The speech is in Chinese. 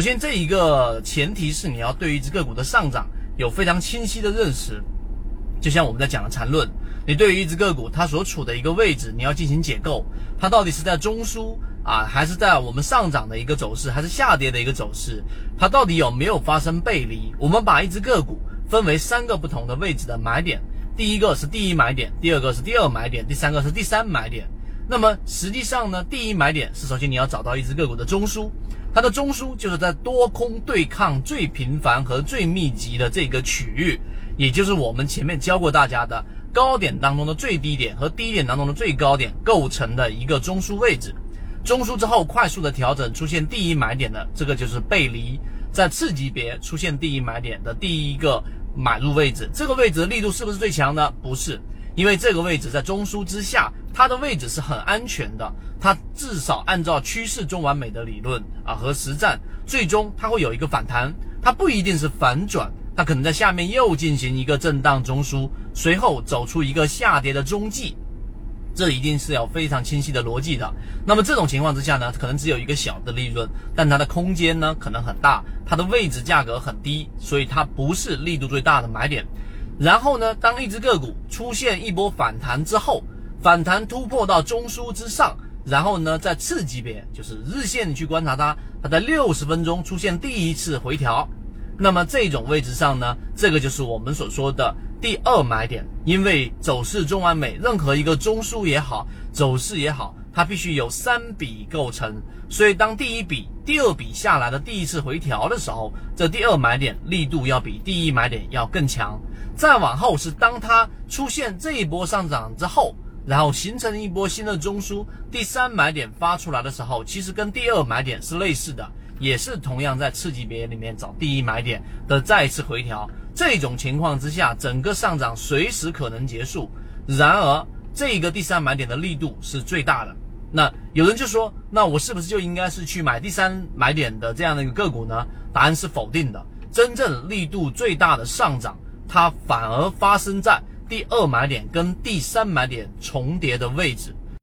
首先，这一个前提是你要对于一只个股的上涨有非常清晰的认识。就像我们在讲的缠论，你对于一只个股它所处的一个位置，你要进行解构，它到底是在中枢啊，还是在我们上涨的一个走势，还是下跌的一个走势？它到底有没有发生背离？我们把一只个股分为三个不同的位置的买点，第一个是第一买点，第二个是第二买点，第三个是第三买点。那么实际上呢，第一买点是首先你要找到一只个股的中枢，它的中枢就是在多空对抗最频繁和最密集的这个区域，也就是我们前面教过大家的高点当中的最低点和低点当中的最高点构成的一个中枢位置。中枢之后快速的调整出现第一买点的这个就是背离，在次级别出现第一买点的第一个买入位置，这个位置的力度是不是最强呢？不是。因为这个位置在中枢之下，它的位置是很安全的。它至少按照趋势中完美的理论啊和实战，最终它会有一个反弹，它不一定是反转，它可能在下面又进行一个震荡中枢，随后走出一个下跌的中继。这一定是要非常清晰的逻辑的。那么这种情况之下呢，可能只有一个小的利润，但它的空间呢可能很大，它的位置价格很低，所以它不是力度最大的买点。然后呢，当一只个股出现一波反弹之后，反弹突破到中枢之上，然后呢，在次级别，就是日线去观察它，它在六十分钟出现第一次回调，那么这种位置上呢，这个就是我们所说的第二买点，因为走势中完美，任何一个中枢也好，走势也好。它必须有三笔构成，所以当第一笔、第二笔下来的第一次回调的时候，这第二买点力度要比第一买点要更强。再往后是当它出现这一波上涨之后，然后形成一波新的中枢，第三买点发出来的时候，其实跟第二买点是类似的，也是同样在次级别里面找第一买点的再次回调。这种情况之下，整个上涨随时可能结束。然而，这个第三买点的力度是最大的。那有人就说，那我是不是就应该是去买第三买点的这样的一个个股呢？答案是否定的。真正力度最大的上涨，它反而发生在第二买点跟第三买点重叠的位置。